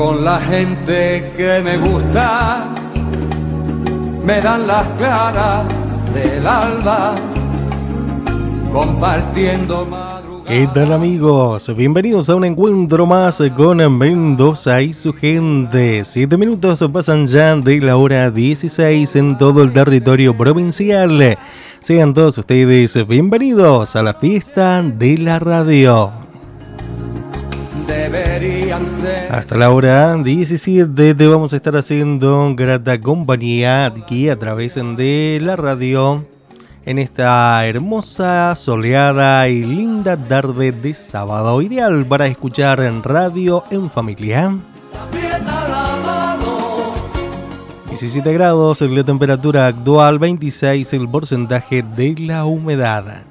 Con la gente que me gusta, me dan las claras del alba, compartiendo madrugada. ¿Qué tal amigos? Bienvenidos a un encuentro más con Mendoza y su gente. Siete minutos pasan ya de la hora 16 en todo el territorio provincial. Sean todos ustedes bienvenidos a la fiesta de la radio. Hasta la hora 17 te vamos a estar haciendo grata compañía aquí a través de la radio en esta hermosa, soleada y linda tarde de sábado, ideal para escuchar en radio en familia. 17 grados la temperatura actual, 26 el porcentaje de la humedad.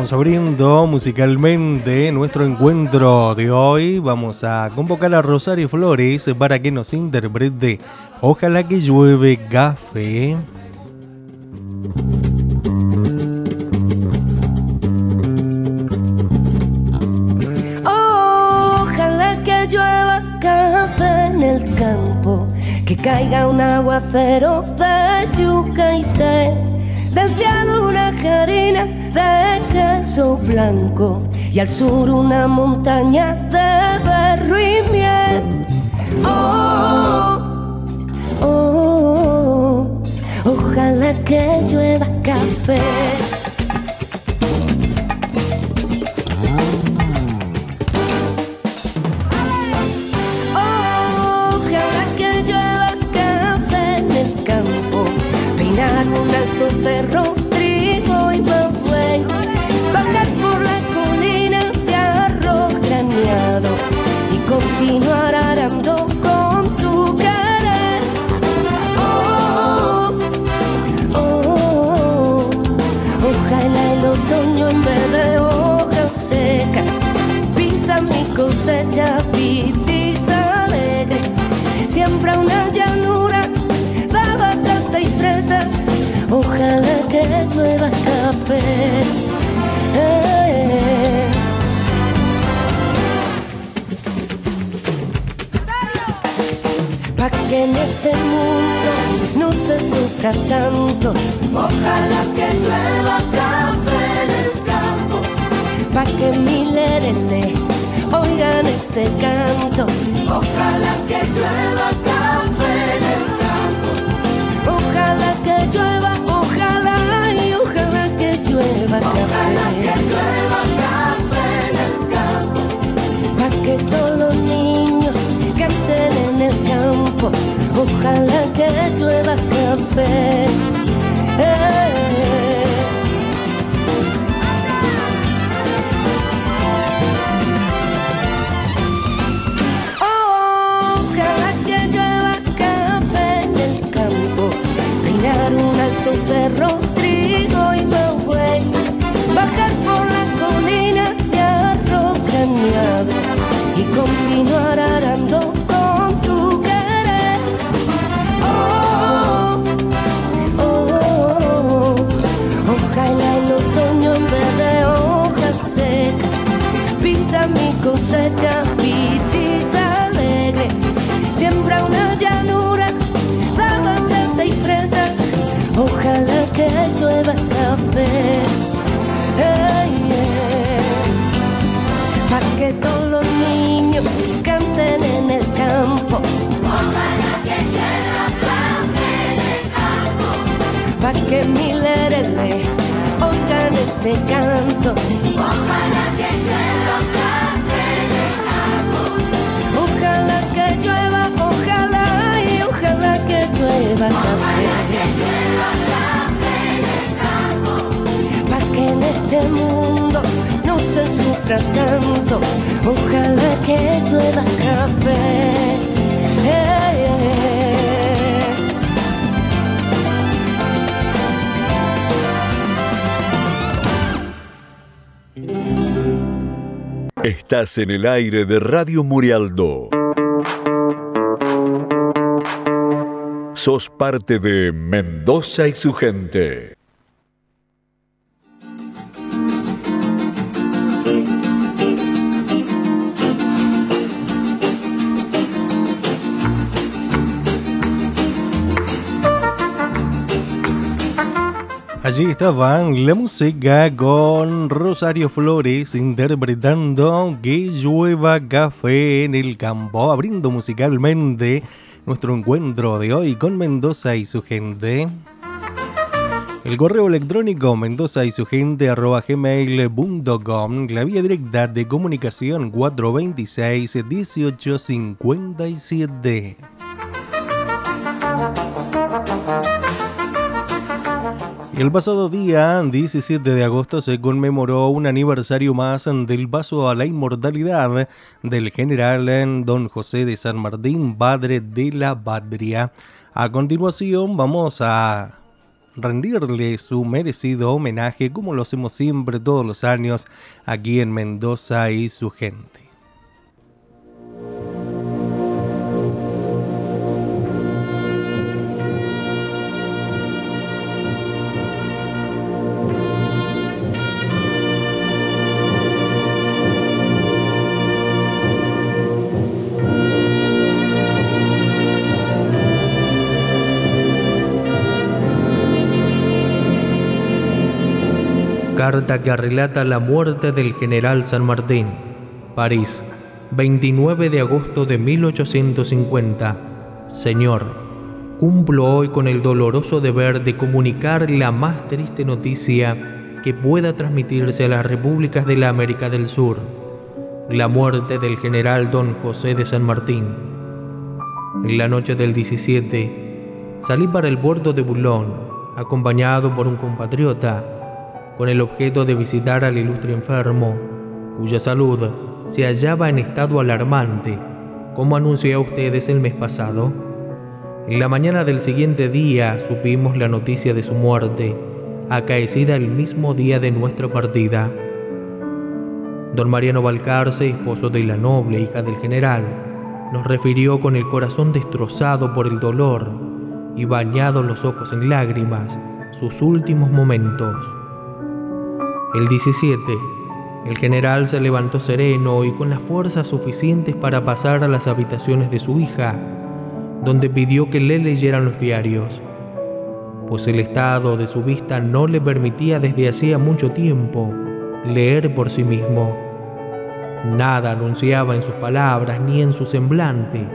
Vamos abriendo musicalmente nuestro encuentro de hoy. Vamos a convocar a Rosario Flores para que nos interprete Ojalá que llueve café. Ojalá que llueva café en el campo, que caiga un aguacero de yuca y té, blanco y al sur una montaña de berro y miel. Oh, oh, oh, ojalá que llueva café. Pa' que en este mundo no se sufra tanto. Ojalá que llueva café en el campo. Pa' que miles oigan este canto. Ojalá que llueva café en el campo. Ojalá que llueva, llueva café. Ojalá que llueva café en el campo. Pa' que todos los niños canten en el campo. Ojalá que llueva café. Cosecha pitiza alegre. Siembra una llanura de batata y fresas. Ojalá que llueva café. Ey, ey. pa' que todos los niños canten en el campo. Ojalá que llueva café en el campo. Pa' que miles oigan este canto. Ojalá que llueva llueva café. Pa' que en este mundo no se sufra tanto, ojalá que llueva café. Estás en el aire de Radio Murialdo. Sos parte de Mendoza y su gente. Allí estaban la música con Rosario Flores interpretando Que llueva café en el campo, abriendo musicalmente nuestro encuentro de hoy con Mendoza y su gente. El correo electrónico mendoza y su gente arroba gmail.com, la vía directa de comunicación 426 1857. El pasado día 17 de agosto se conmemoró un aniversario más del paso a la inmortalidad del general Don José de San Martín, padre de la patria. A continuación vamos a rendirle su merecido homenaje como lo hacemos siempre todos los años aquí en Mendoza y su gente. Carta que relata la muerte del general San Martín. París, 29 de agosto de 1850. Señor, cumplo hoy con el doloroso deber de comunicar la más triste noticia que pueda transmitirse a las repúblicas de la América del Sur. La muerte del general don José de San Martín. En la noche del 17, salí para el puerto de Boulogne, acompañado por un compatriota con el objeto de visitar al ilustre enfermo, cuya salud se hallaba en estado alarmante, como anuncié a ustedes el mes pasado. En la mañana del siguiente día supimos la noticia de su muerte, acaecida el mismo día de nuestra partida. Don Mariano Balcarce, esposo de la noble hija del general, nos refirió con el corazón destrozado por el dolor y bañados los ojos en lágrimas sus últimos momentos. El 17, el general se levantó sereno y con las fuerzas suficientes para pasar a las habitaciones de su hija, donde pidió que le leyeran los diarios, pues el estado de su vista no le permitía desde hacía mucho tiempo leer por sí mismo. Nada anunciaba en sus palabras ni en su semblante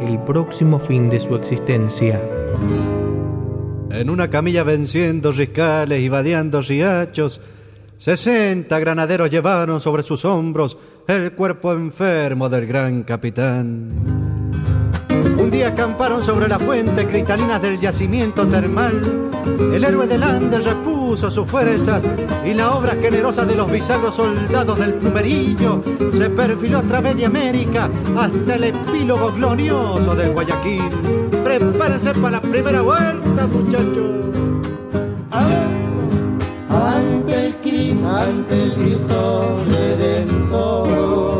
el próximo fin de su existencia. En una camilla venciendo riscales y vadeando riachos, Sesenta granaderos llevaron sobre sus hombros el cuerpo enfermo del gran capitán. Un día acamparon sobre la fuente cristalina del yacimiento termal. El héroe del Andes repuso sus fuerzas y la obra generosa de los bisagros soldados del plumerillo se perfiló a través de América hasta el epílogo glorioso del Guayaquil. Prepárense para la primera vuelta, muchachos. Ante el Cristo Redentor.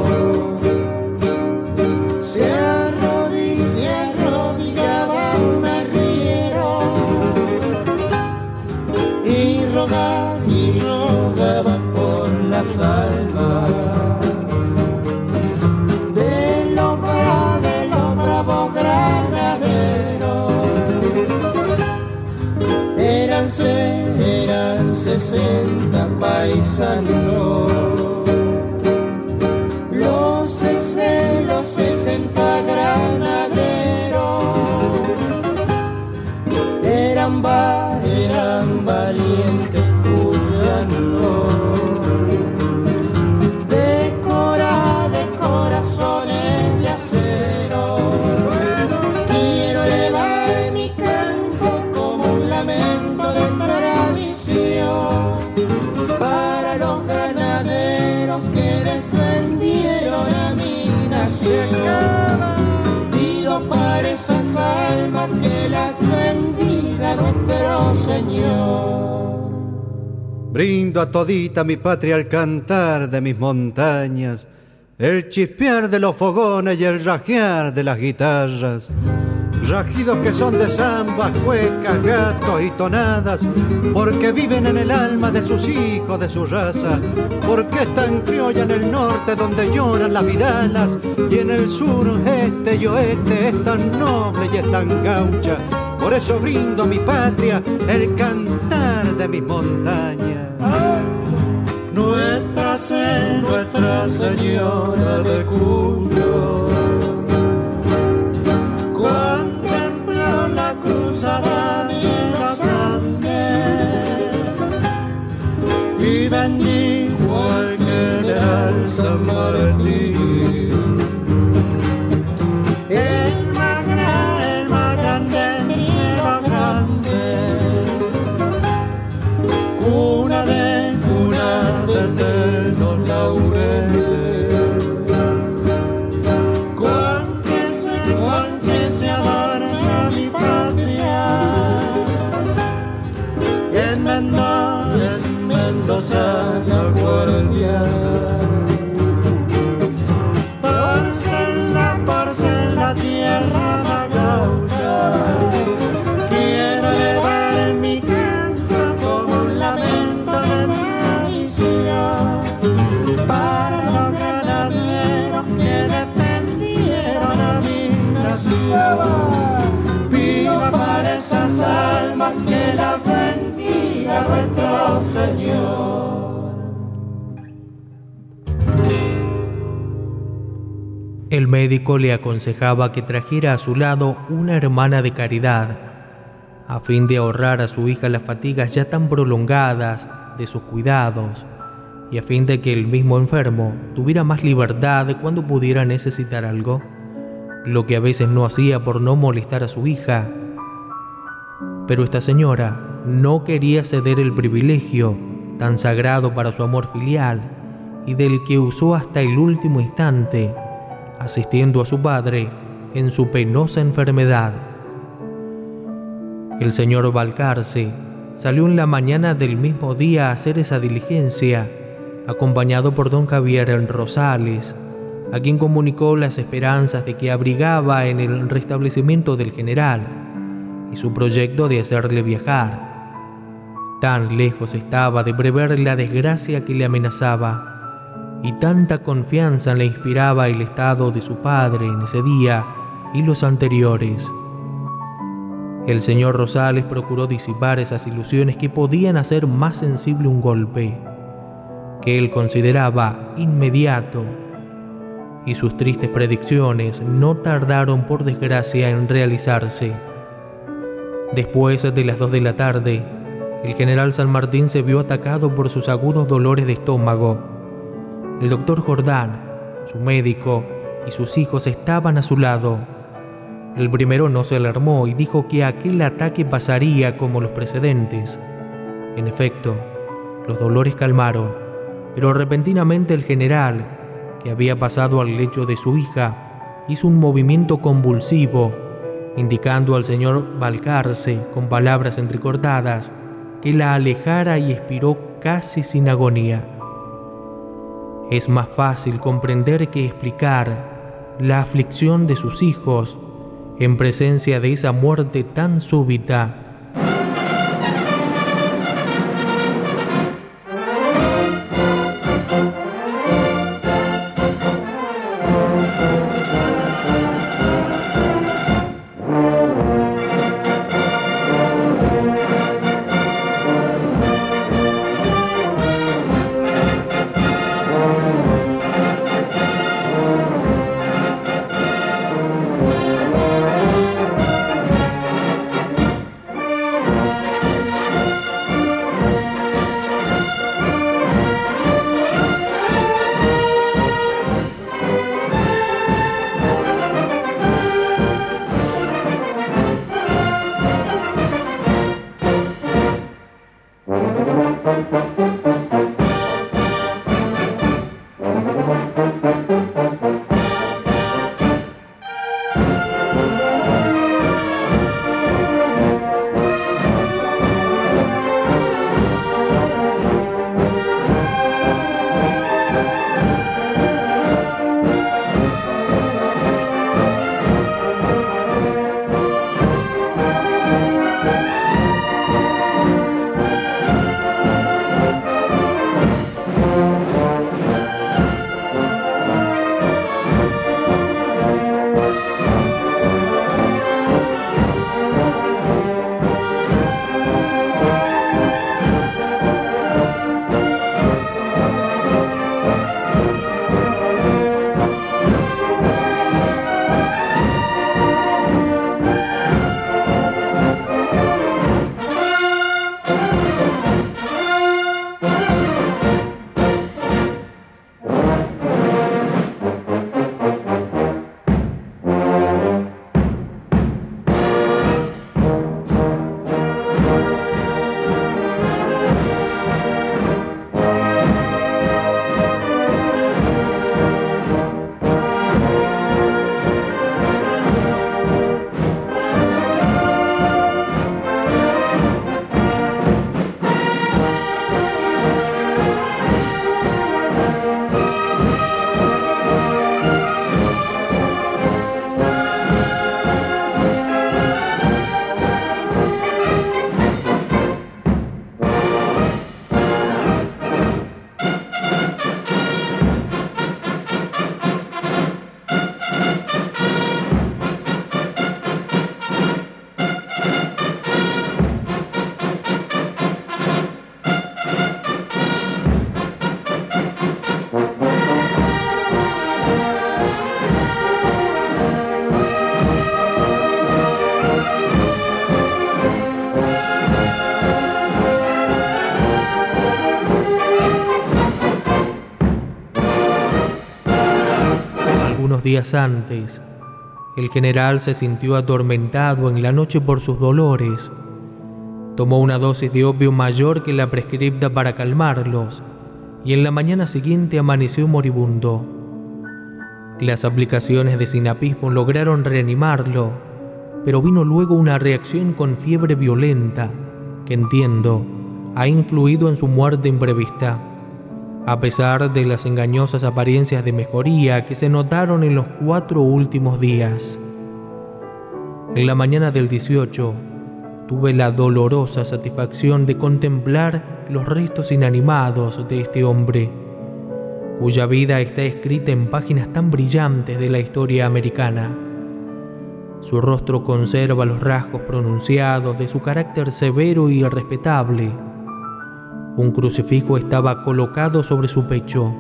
Sesenta paisanos. que defendieron a mi nación. Pido para esas almas que las bendiga nuestro Señor. Brindo a todita mi patria al cantar de mis montañas el chispear de los fogones y el rajear de las guitarras rajidos que son de zambas, cuecas, gatos y tonadas, porque viven en el alma de sus hijos, de su raza, porque están criolla en el norte donde lloran las vidalas, y en el sur, este y oeste es tan noble y es tan gaucha. Por eso brindo a mi patria el cantar de mis montañas. Nuestra, Señora de Cuyo médico le aconsejaba que trajera a su lado una hermana de caridad, a fin de ahorrar a su hija las fatigas ya tan prolongadas de sus cuidados, y a fin de que el mismo enfermo tuviera más libertad cuando pudiera necesitar algo, lo que a veces no hacía por no molestar a su hija. Pero esta señora no quería ceder el privilegio tan sagrado para su amor filial y del que usó hasta el último instante asistiendo a su padre en su penosa enfermedad. El señor Balcarce salió en la mañana del mismo día a hacer esa diligencia, acompañado por don Javier Rosales, a quien comunicó las esperanzas de que abrigaba en el restablecimiento del general y su proyecto de hacerle viajar. Tan lejos estaba de prever la desgracia que le amenazaba y tanta confianza le inspiraba el estado de su padre en ese día y los anteriores. El señor Rosales procuró disipar esas ilusiones que podían hacer más sensible un golpe, que él consideraba inmediato, y sus tristes predicciones no tardaron por desgracia en realizarse. Después de las dos de la tarde, el general San Martín se vio atacado por sus agudos dolores de estómago el doctor Jordán, su médico y sus hijos estaban a su lado. El primero no se alarmó y dijo que aquel ataque pasaría como los precedentes. En efecto, los dolores calmaron, pero repentinamente el general, que había pasado al lecho de su hija, hizo un movimiento convulsivo, indicando al señor Balcarce con palabras entrecortadas que la alejara y expiró casi sin agonía. Es más fácil comprender que explicar la aflicción de sus hijos en presencia de esa muerte tan súbita días antes, el general se sintió atormentado en la noche por sus dolores. Tomó una dosis de opio mayor que la prescripta para calmarlos y en la mañana siguiente amaneció moribundo. Las aplicaciones de sinapismo lograron reanimarlo, pero vino luego una reacción con fiebre violenta que entiendo ha influido en su muerte imprevista, a pesar de las engañosas apariencias de mejoría que se notaron en los cuatro últimos días. En la mañana del 18, tuve la dolorosa satisfacción de contemplar los restos inanimados de este hombre cuya vida está escrita en páginas tan brillantes de la historia americana. Su rostro conserva los rasgos pronunciados de su carácter severo y respetable. Un crucifijo estaba colocado sobre su pecho,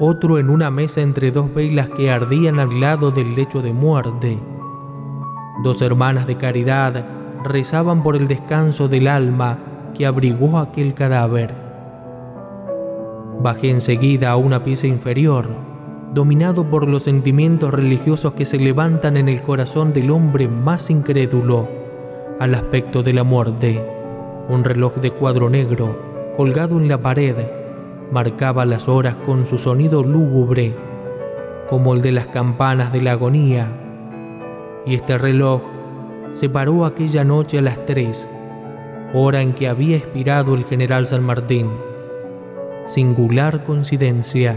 otro en una mesa entre dos velas que ardían al lado del lecho de muerte. Dos hermanas de caridad rezaban por el descanso del alma que abrigó aquel cadáver. Bajé enseguida a una pieza inferior, dominado por los sentimientos religiosos que se levantan en el corazón del hombre más incrédulo al aspecto de la muerte. Un reloj de cuadro negro, colgado en la pared, marcaba las horas con su sonido lúgubre, como el de las campanas de la agonía. Y este reloj se paró aquella noche a las tres, hora en que había expirado el general San Martín singular coincidencia.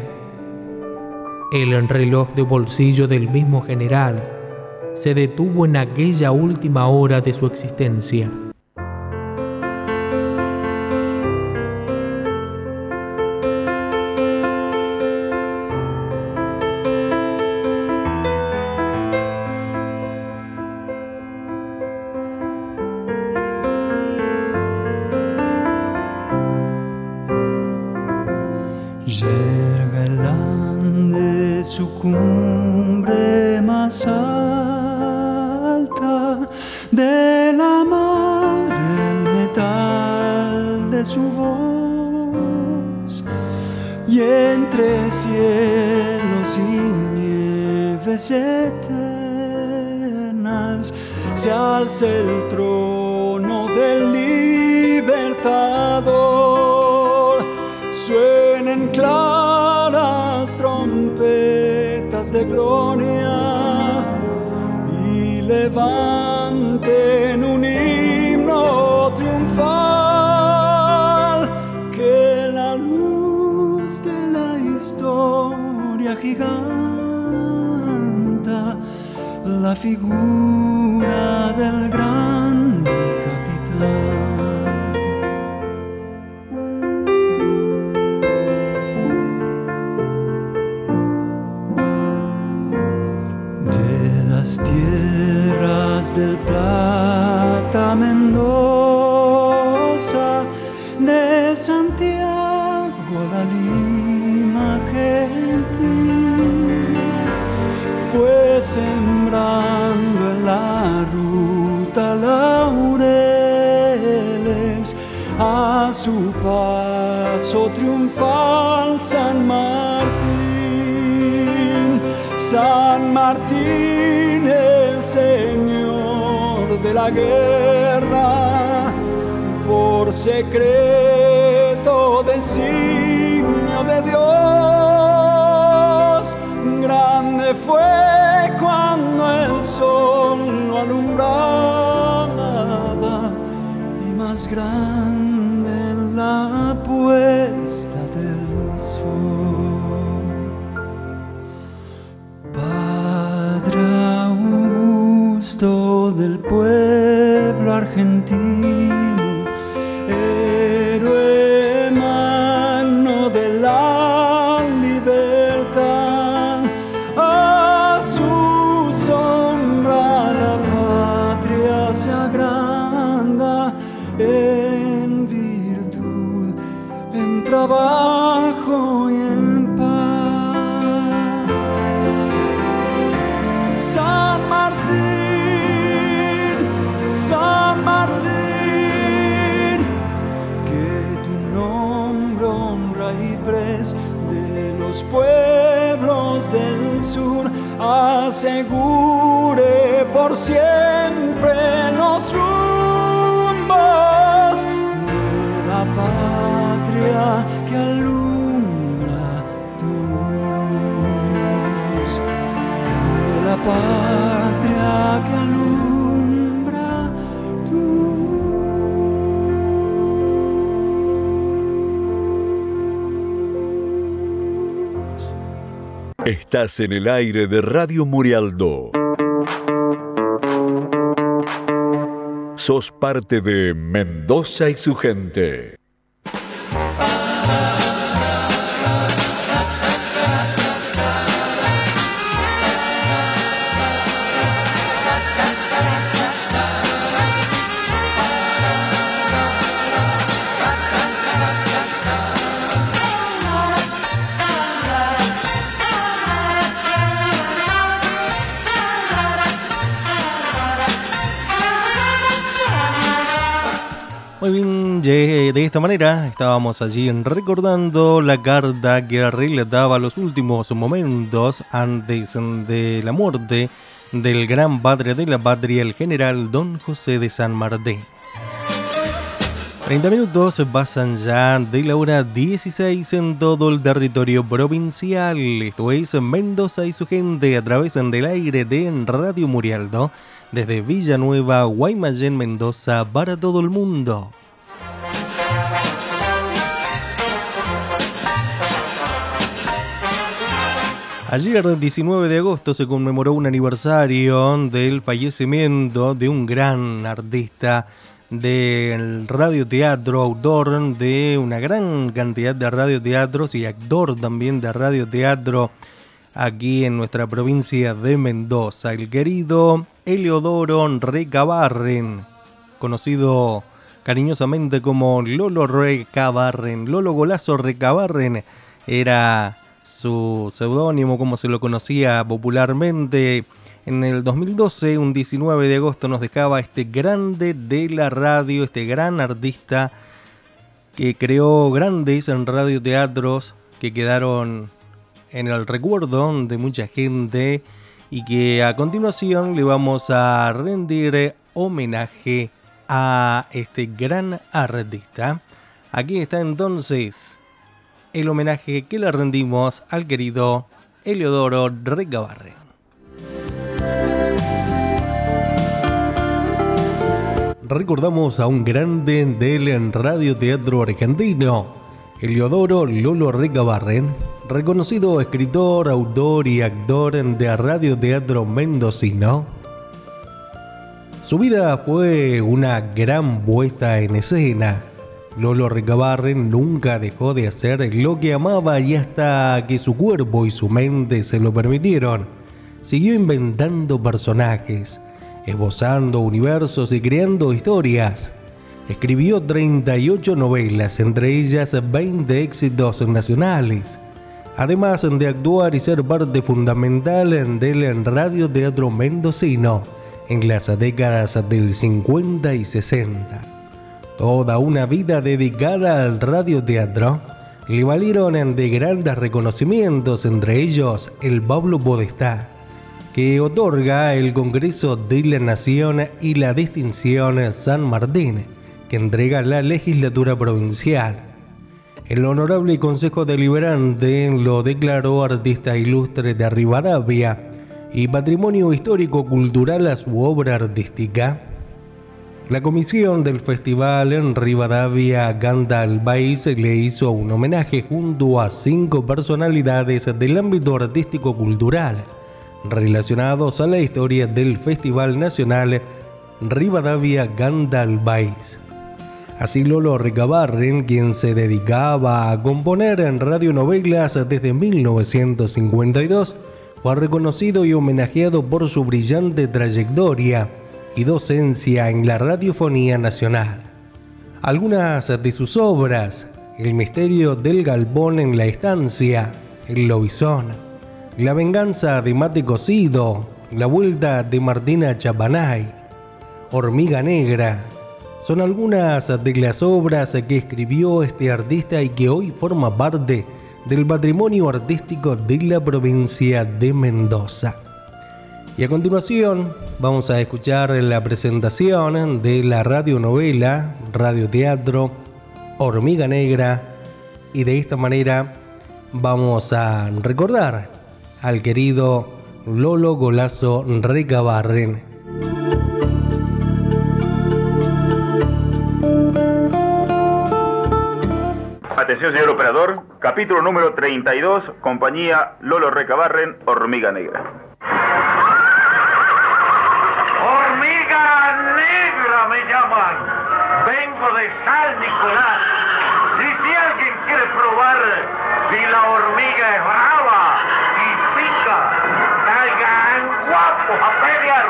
El reloj de bolsillo del mismo general se detuvo en aquella última hora de su existencia. Levanten un himno triunfal que la luz de la historia giganta la figura del sembrando en la ruta laureles. A su paso triunfal San Martín, San Martín el Señor de la guerra, por secreto designio de Dios, grande fue sol lo alumbraba y más grande Estás en el aire de Radio Murialdo. Sos parte de Mendoza y su gente. Esta manera estábamos allí recordando la carta que relataba los últimos momentos antes de la muerte del gran padre de la patria, el general Don José de San Martín. 30 minutos pasan ya de la hora 16 en todo el territorio provincial. Esto es Mendoza y su gente a través del aire de Radio Murialdo desde Villanueva, Guaymallén, Mendoza para todo el mundo. Ayer, 19 de agosto, se conmemoró un aniversario del fallecimiento de un gran artista del radioteatro, autor de una gran cantidad de radioteatros y actor también de radioteatro aquí en nuestra provincia de Mendoza, el querido Eleodoro Recabarren, conocido cariñosamente como Lolo Recabarren, Lolo Golazo Recabarren, era su seudónimo, como se lo conocía popularmente. En el 2012, un 19 de agosto, nos dejaba este grande de la radio, este gran artista que creó grandes en radioteatros que quedaron en el recuerdo de mucha gente y que a continuación le vamos a rendir homenaje a este gran artista. Aquí está entonces el homenaje que le rendimos al querido Eleodoro Recabarren. Recordamos a un grande del radioteatro argentino, Eleodoro Lolo Recabarren, reconocido escritor, autor y actor de radioteatro mendocino. Su vida fue una gran puesta en escena. Lolo Recabarren nunca dejó de hacer lo que amaba y hasta que su cuerpo y su mente se lo permitieron, siguió inventando personajes, esbozando universos y creando historias. Escribió 38 novelas, entre ellas 20 éxitos nacionales, además de actuar y ser parte fundamental del radioteatro mendocino en las décadas del 50 y 60. Toda una vida dedicada al radioteatro le valieron de grandes reconocimientos, entre ellos el Pablo Podestá, que otorga el Congreso de la Nación y la distinción San Martín, que entrega la legislatura provincial. El Honorable Consejo Deliberante lo declaró artista ilustre de Rivadavia y patrimonio histórico cultural a su obra artística. La comisión del festival en Rivadavia Canta al País le hizo un homenaje junto a cinco personalidades del ámbito artístico-cultural relacionados a la historia del Festival Nacional Rivadavia Canta al País. Así Lolo Recabarren, quien se dedicaba a componer en radionovelas desde 1952, fue reconocido y homenajeado por su brillante trayectoria y docencia en la radiofonía nacional. Algunas de sus obras, El misterio del galpón en la estancia, El lobizón, La venganza de Mate Cocido, La vuelta de Martina Chapanay, Hormiga Negra, son algunas de las obras que escribió este artista y que hoy forma parte del patrimonio artístico de la provincia de Mendoza. Y a continuación vamos a escuchar la presentación de la radionovela, radioteatro Hormiga Negra y de esta manera vamos a recordar al querido Lolo Golazo Recabarren. Atención, señor operador. Capítulo número 32, compañía Lolo Recabarren, Hormiga Negra. Negra me llaman. Vengo de San Nicolás. Y si alguien quiere probar si la hormiga es brava y pica, caigan guapos a pelear.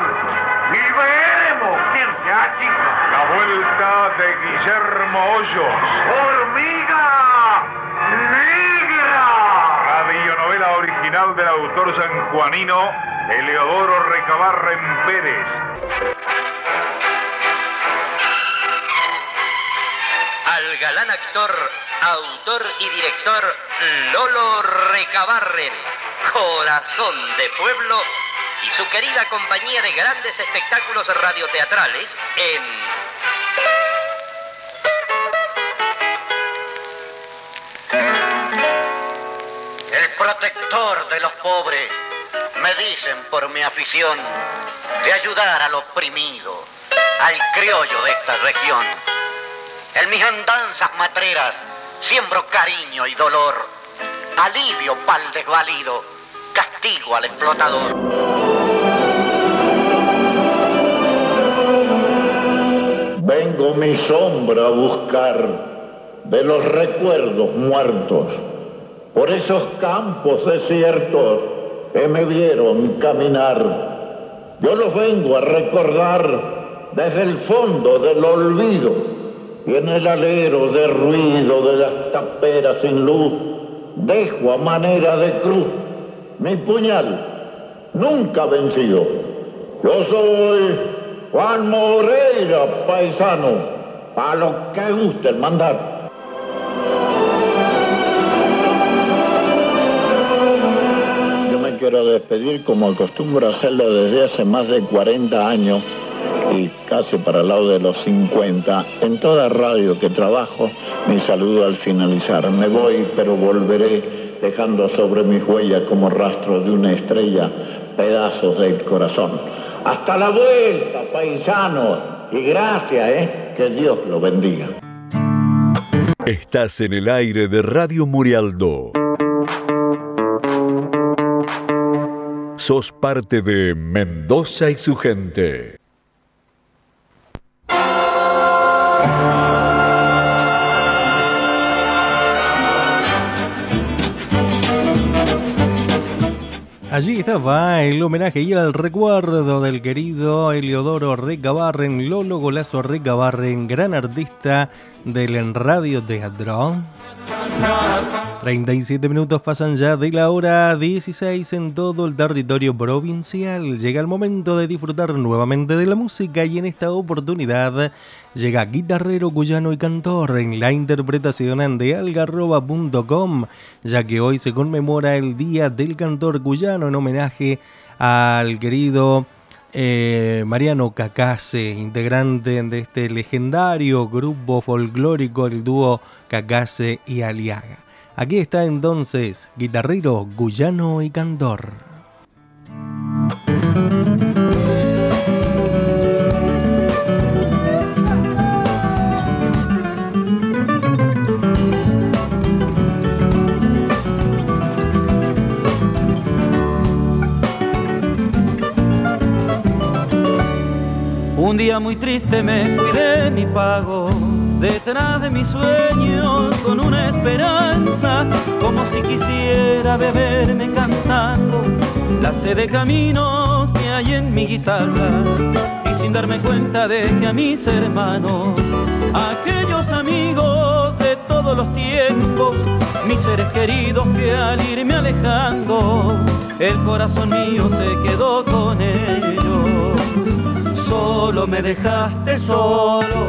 Y veremos quién se achica. La vuelta de Guillermo Hoyos. ¡Hormiga negra! Radionovela original del autor sanjuanino Eleodoro Recabarren Pérez. Al galán actor, autor y director Lolo Recabarren, corazón de pueblo y su querida compañía de grandes espectáculos radioteatrales en El protector de los pobres, me dicen por mi afición de ayudar al oprimido, al criollo de esta región. En mis andanzas matreras siembro cariño y dolor, alivio pa'l desvalido, castigo al explotador. Vengo mi sombra a buscar de los recuerdos muertos, por esos campos desiertos que me vieron caminar. Yo los vengo a recordar desde el fondo del olvido y en el alero de ruido de las taperas sin luz dejo a manera de cruz mi puñal nunca vencido. Yo soy Juan Moreira, paisano, a lo que guste el mandar. Quiero despedir como acostumbro hacerlo desde hace más de 40 años y casi para el lado de los 50. En toda radio que trabajo, mi saludo al finalizar. Me voy, pero volveré dejando sobre mis huellas como rastro de una estrella pedazos del corazón. Hasta la vuelta, paisanos. Y gracias, ¿eh? Que Dios lo bendiga. Estás en el aire de Radio Murialdo. Sos parte de Mendoza y su gente. Allí estaba el homenaje y el recuerdo del querido Eliodoro Recabarren, Lolo Golazo Recabarren, gran artista del Radio Teatro. 37 minutos pasan ya de la hora 16 en todo el territorio provincial. Llega el momento de disfrutar nuevamente de la música y en esta oportunidad llega guitarrero cuyano y cantor en la interpretación de algarroba.com, ya que hoy se conmemora el Día del Cantor Cuyano en homenaje al querido eh, Mariano Cacase, integrante de este legendario grupo folclórico, el dúo Cacase y Aliaga. Aquí está entonces, guitarrero, guyano y cantor. Un día muy triste me fui de mi pago, detrás de mis sueños con una esperanza, como si quisiera beberme cantando la sed de caminos que hay en mi guitarra. Y sin darme cuenta dejé a mis hermanos, aquellos amigos de todos los tiempos, mis seres queridos que al irme alejando, el corazón mío se quedó con ellos solo me dejaste solo,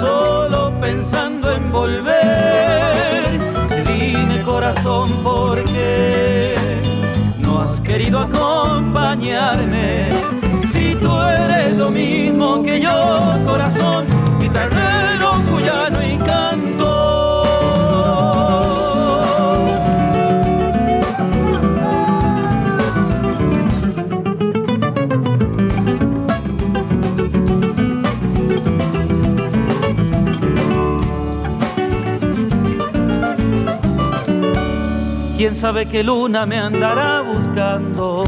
solo pensando en volver. Dime corazón por qué no has querido acompañarme. Si tú eres lo mismo que yo, corazón, guitarrero, cuyano quién sabe qué luna me andará buscando,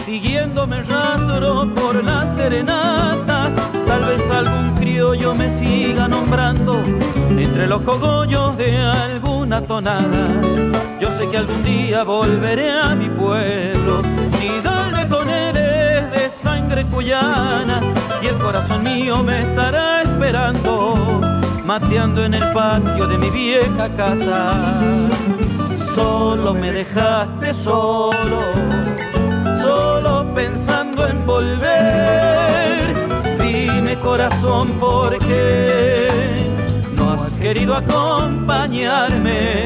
siguiéndome rastro por la serenata. Tal vez algún criollo me siga nombrando entre los cogollos de alguna tonada. Yo sé que algún día volveré a mi pueblo y darle con él es de sangre cuyana y el corazón mío me estará esperando, mateando en el patio de mi vieja casa solo me dejaste solo, solo pensando en volver. Dime corazón por qué no has querido acompañarme.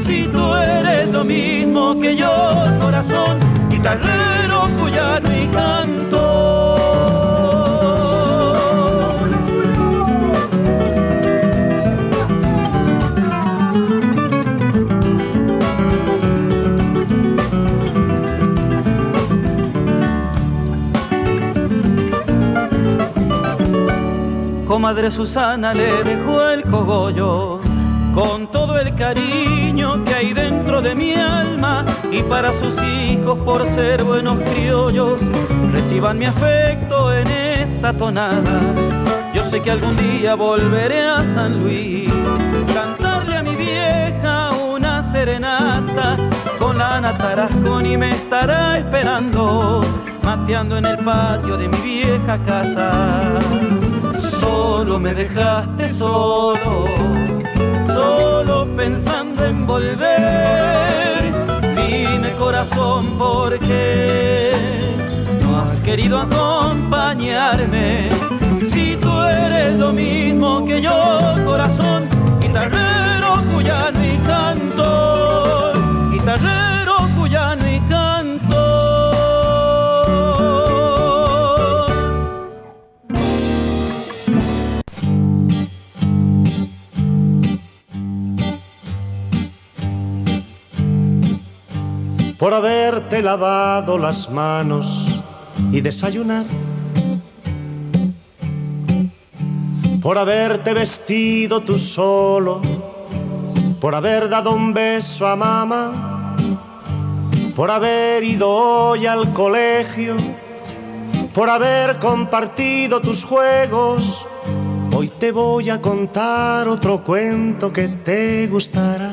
Si tú eres lo mismo que yo, corazón, guitarrero, cuyano y canto. Madre Susana le dejó el cogollo con todo el cariño que hay dentro de mi alma y para sus hijos por ser buenos criollos reciban mi afecto en esta tonada. Yo sé que algún día volveré a San Luis, cantarle a mi vieja una serenata con Ana Tarascón y me estará esperando, mateando en el patio de mi vieja casa solo me dejaste solo, solo pensando en volver. Dime corazón por qué no has querido acompañarme. Si tú eres lo mismo que yo, corazón, guitarrero, cuyano y canto, guitarrero, por haberte lavado las manos y desayunado, por haberte vestido tú solo, por haber dado un beso a mamá, por haber ido hoy al colegio, por haber compartido tus juegos. Hoy te voy a contar otro cuento que te gustará.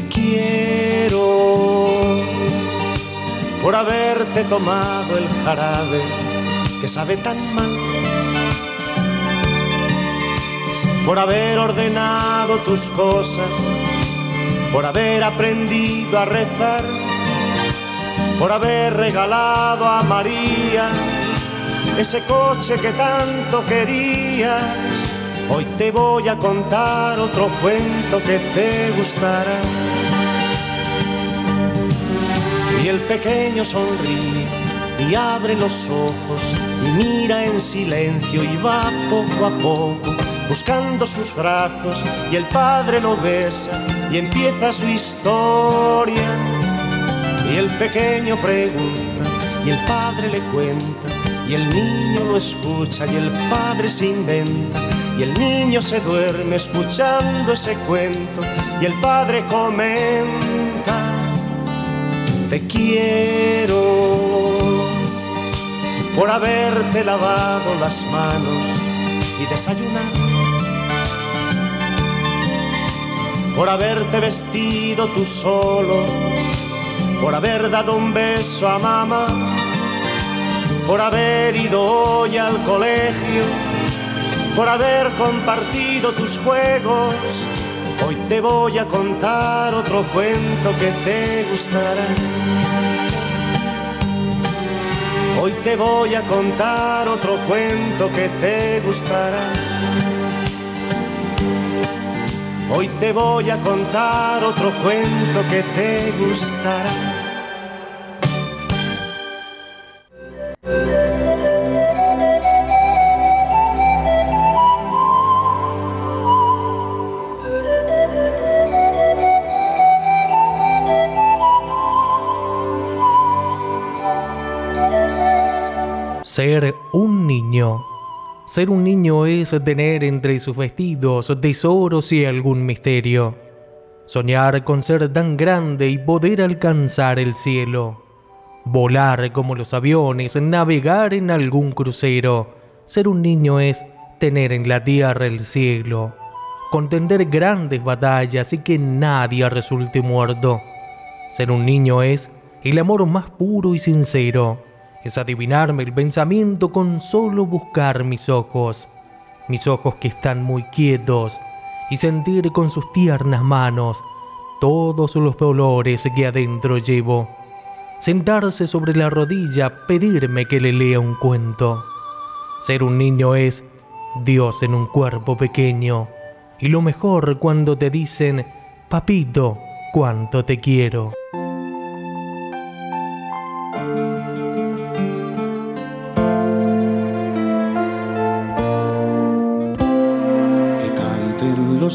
te quiero por haberte tomado el jarabe que sabe tan mal, por haber ordenado tus cosas, por haber aprendido a rezar, por haber regalado a María ese coche que tanto querías Hoy te voy a contar otro cuento que te gustará. Y el pequeño sonríe y abre los ojos y mira en silencio y va poco a poco buscando sus brazos y el padre lo besa y empieza su historia. Y el pequeño pregunta y el padre le cuenta y el niño lo escucha y el padre se inventa y el niño se duerme escuchando ese cuento y el padre comenta, te quiero por haberte lavado las manos y desayunado, por haberte vestido tú solo, por haber dado un beso a mamá, por haber ido hoy al colegio, por haber compartido tus juegos. Hoy te voy a contar otro cuento que te gustará. Hoy te voy a contar otro cuento que te gustará. Hoy te voy a contar otro cuento que te gustará. Ser un niño ser un niño es tener entre sus vestidos tesoros y algún misterio. Soñar con ser tan grande y poder alcanzar el cielo. Volar como los aviones, navegar en algún crucero. Ser un niño es tener en la tierra el cielo. Contender grandes batallas y que nadie resulte muerto. Ser un niño es el amor más puro y sincero es adivinarme el pensamiento con solo buscar mis ojos, mis ojos que están muy quietos, y sentir con sus tiernas manos todos los dolores que adentro llevo. Sentarse sobre la rodilla, pedirme que le lea un cuento. Ser un niño es Dios en un cuerpo pequeño, y lo mejor cuando te dicen, papito, cuánto te quiero.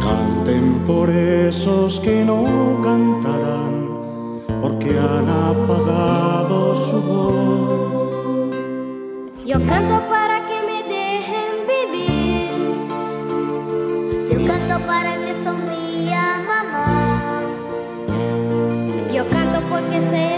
canten por esos que no cantarán, porque han apagado su voz. Yo canto para que me dejen vivir. Yo canto para que sonría mamá. Yo canto porque sé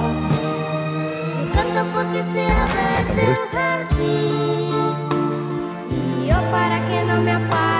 El jardín, y yo para que no me apaguen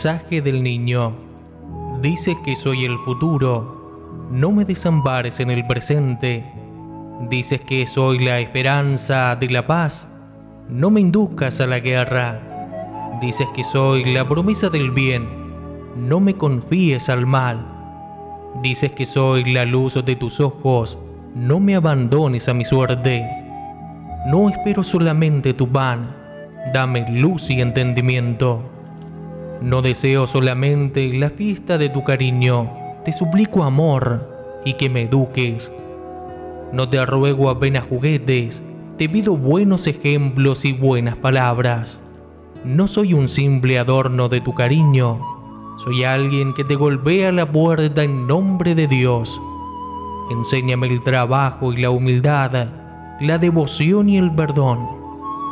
mensaje del niño. Dices que soy el futuro. No me desampares en el presente. Dices que soy la esperanza de la paz. No me induzcas a la guerra. Dices que soy la promesa del bien. No me confíes al mal. Dices que soy la luz de tus ojos. No me abandones a mi suerte. No espero solamente tu pan. Dame luz y entendimiento. No deseo solamente la fiesta de tu cariño. Te suplico amor y que me eduques. No te ruego apenas juguetes. Te pido buenos ejemplos y buenas palabras. No soy un simple adorno de tu cariño, soy alguien que te golpea la puerta en nombre de Dios. Enséñame el trabajo y la humildad, la devoción y el perdón.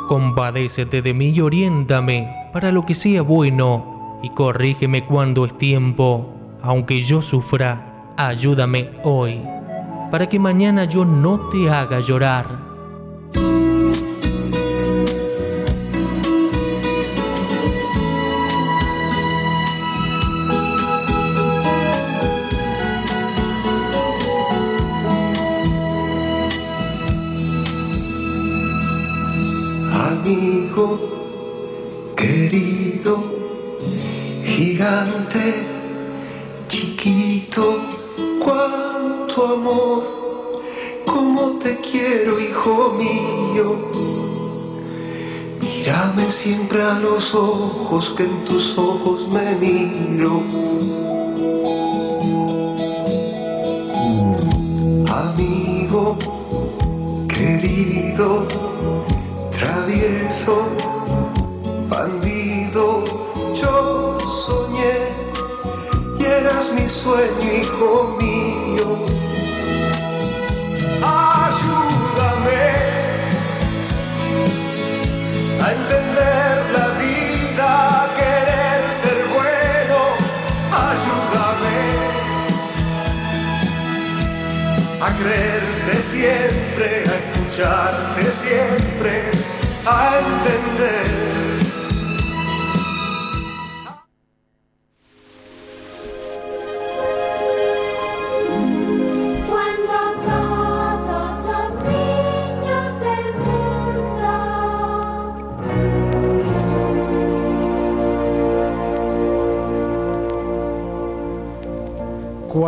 Compadécete de mí y oriéntame para lo que sea bueno y corrígeme cuando es tiempo. Aunque yo sufra, ayúdame hoy, para que mañana yo no te haga llorar. amigo querido, gigante, chiquito, cuánto amor, cómo te quiero, hijo mío. Mírame siempre a los ojos, que en tus ojos me miro. Amigo querido, travieso, sueño, hijo mío. Ayúdame a entender la vida, a querer ser bueno. Ayúdame a creerte siempre, a escucharte siempre, a entender.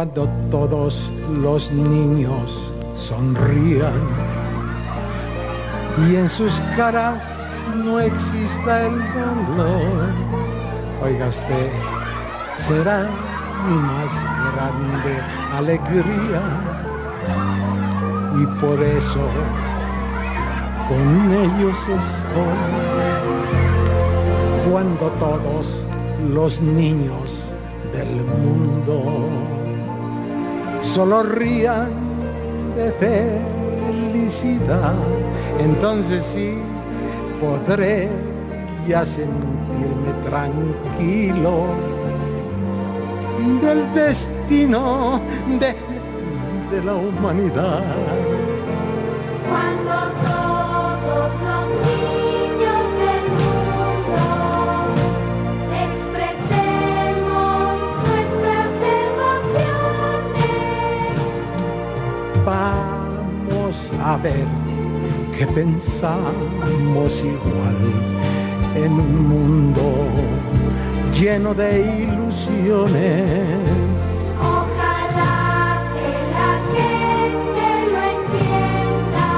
Cuando todos los niños sonrían. Y en sus caras no exista el dolor, oiga usted, será mi más grande alegría. Y por eso con ellos estoy. Cuando todos los niños del mundo solo rían de felicidad, entonces sí podré ya sentirme tranquilo del destino de, de la humanidad. Ver que pensamos igual en un mundo lleno de ilusiones. ojalá que la gente lo entienda.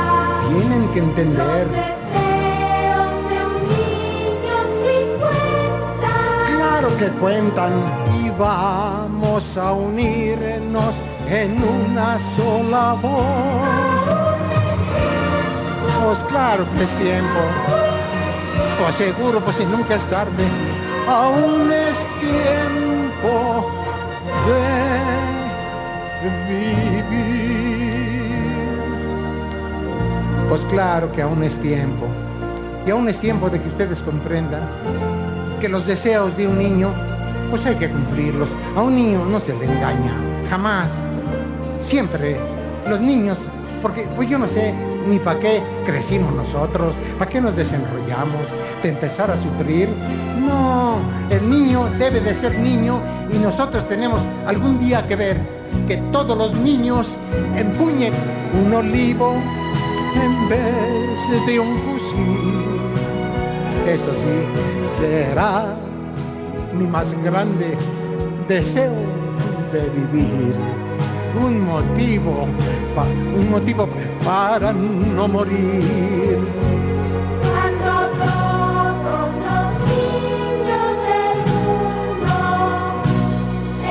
Tienen que entender, Los deseos de un niño sí cuentan. claro que cuentan, y vamos a unirnos en una sola voz. Pues claro es tiempo, pues seguro, pues si nunca es tarde, aún es tiempo de vivir. Pues claro que aún es tiempo, y aún es tiempo de que ustedes comprendan que los deseos de un niño, pues hay que cumplirlos. A un niño no se le engaña, jamás. Siempre los niños, porque pues yo no sé ni para qué crecimos nosotros, para qué nos desenrollamos, de empezar a sufrir. No, el niño debe de ser niño y nosotros tenemos algún día que ver que todos los niños empuñen un olivo en vez de un fusil. Eso sí, será mi más grande deseo de vivir. Un motivo, un motivo para no morir. Cuando todos los niños del mundo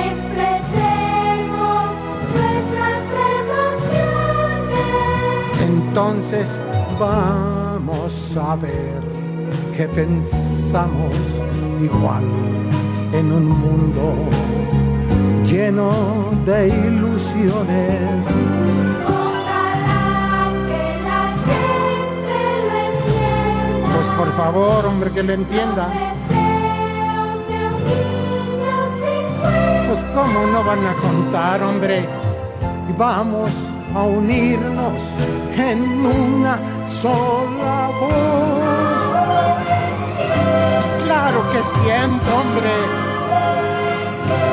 expresemos nuestras emociones, Entonces vamos a ver que pensamos igual en un mundo lleno de ilusiones. Pues por favor, hombre, que lo entienda. Pues cómo no van a contar, hombre. Y vamos a unirnos en una sola voz. Claro que es tiempo, hombre.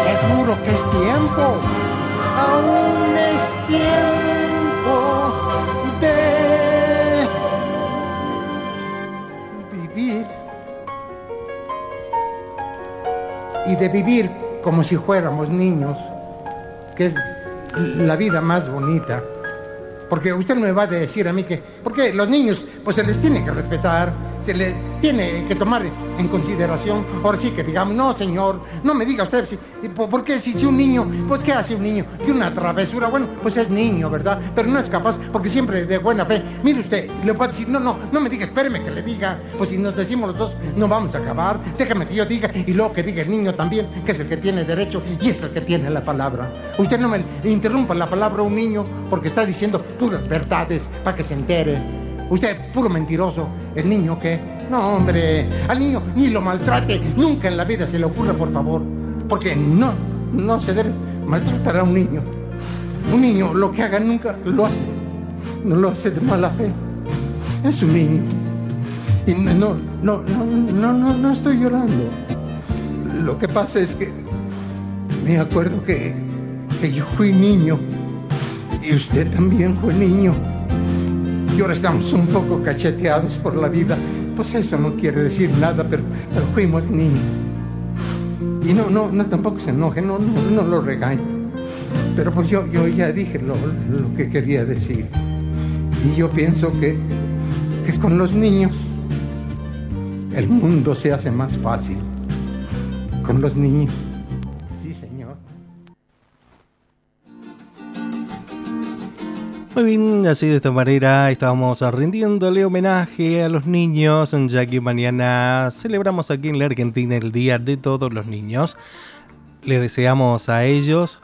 Seguro que es tiempo. Aún es tiempo Y de vivir como si fuéramos niños, que es la vida más bonita. Porque usted me va a decir a mí que, porque los niños, pues se les tiene que respetar, les tiene que tomar en consideración. Ahora sí que digamos, no señor, no me diga usted, si- ¿por qué si, si un niño, pues qué hace un niño? Que una travesura, bueno, pues es niño, ¿verdad? Pero no es capaz, porque siempre de buena fe, mire usted, le a decir, no, no, no me diga, espéreme que le diga, pues si nos decimos los dos, no vamos a acabar, déjame que yo diga, y luego que diga el niño también, que es el que tiene derecho y es el que tiene la palabra. Usted no me interrumpa la palabra a un niño porque está diciendo puras verdades para que se entere. Usted, puro mentiroso, el niño que, no hombre, al niño ni lo maltrate, nunca en la vida se le ocurra, por favor, porque no, no se debe maltratar a un niño. Un niño lo que haga nunca lo hace, no lo hace de mala fe. Es un niño. Y no, no, no, no, no, no, estoy llorando. Lo que pasa es que me acuerdo que yo fui niño y usted también fue niño. Y ahora estamos un poco cacheteados por la vida. Pues eso no quiere decir nada, pero, pero fuimos niños. Y no, no, no, tampoco se enoje, no, no, no lo regaño. Pero pues yo, yo ya dije lo, lo que quería decir. Y yo pienso que, que con los niños el mundo se hace más fácil. Con los niños. Muy bien, así de esta manera estamos rindiéndole homenaje a los niños, ya que mañana celebramos aquí en la Argentina el Día de Todos los Niños. Les deseamos a ellos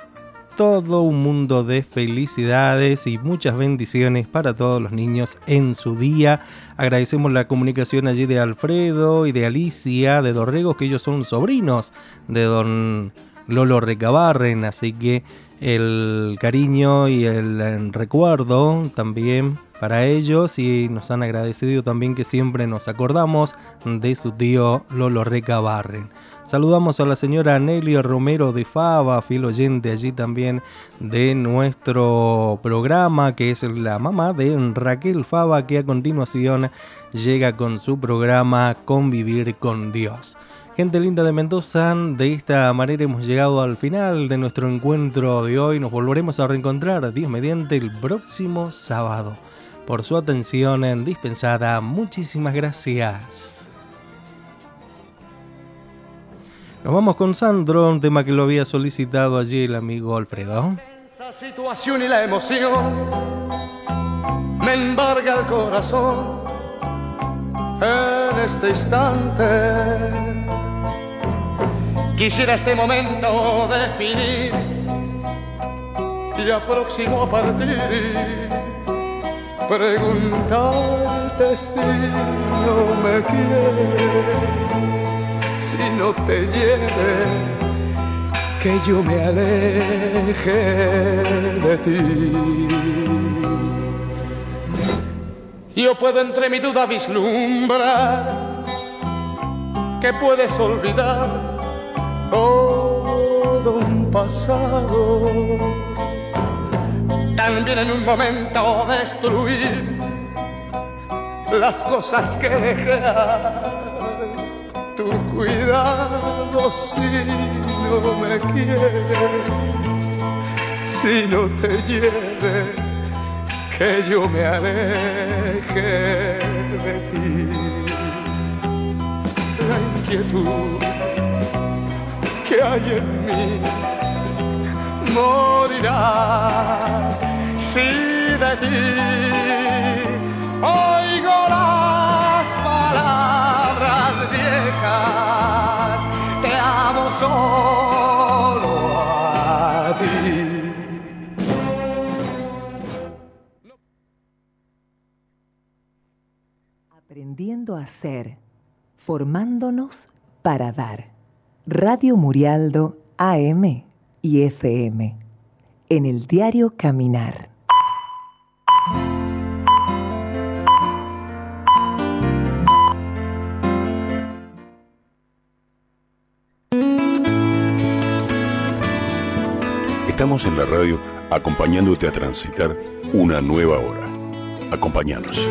todo un mundo de felicidades y muchas bendiciones para todos los niños en su día. Agradecemos la comunicación allí de Alfredo y de Alicia de Dorrego, que ellos son sobrinos de don Lolo Recabarren, así que el cariño y el recuerdo también para ellos y nos han agradecido también que siempre nos acordamos de su tío Lolo Recabarren. Saludamos a la señora Nelly Romero de Fava, fiel oyente allí también de nuestro programa, que es la mamá de Raquel Fava, que a continuación llega con su programa Convivir con Dios. Gente linda de Mendoza, de esta manera hemos llegado al final de nuestro encuentro de hoy. Nos volveremos a reencontrar, Dios mediante, el próximo sábado. Por su atención dispensada, muchísimas gracias. Nos vamos con Sandro, un tema que lo había solicitado allí el amigo Alfredo. Esa situación y la emoción me embarga el corazón en este instante. Quisiera este momento definir y aproximo a partir. Preguntarte si no me quieres, si no te hiere que yo me aleje de ti. Yo puedo entre mi duda vislumbrar que puedes olvidar todo un pasado. También en un momento destruir las cosas que dejar. Tu cuidado si no me quieres, si no te lleve, que yo me aleje de ti. La inquietud que hay en mí morirá si de ti oigo las palabras viejas, te amo solo Aprendiendo a ser, formándonos para dar. Radio Murialdo AM y FM. En el diario Caminar. Estamos en la radio acompañándote a transitar una nueva hora. Acompáñanos.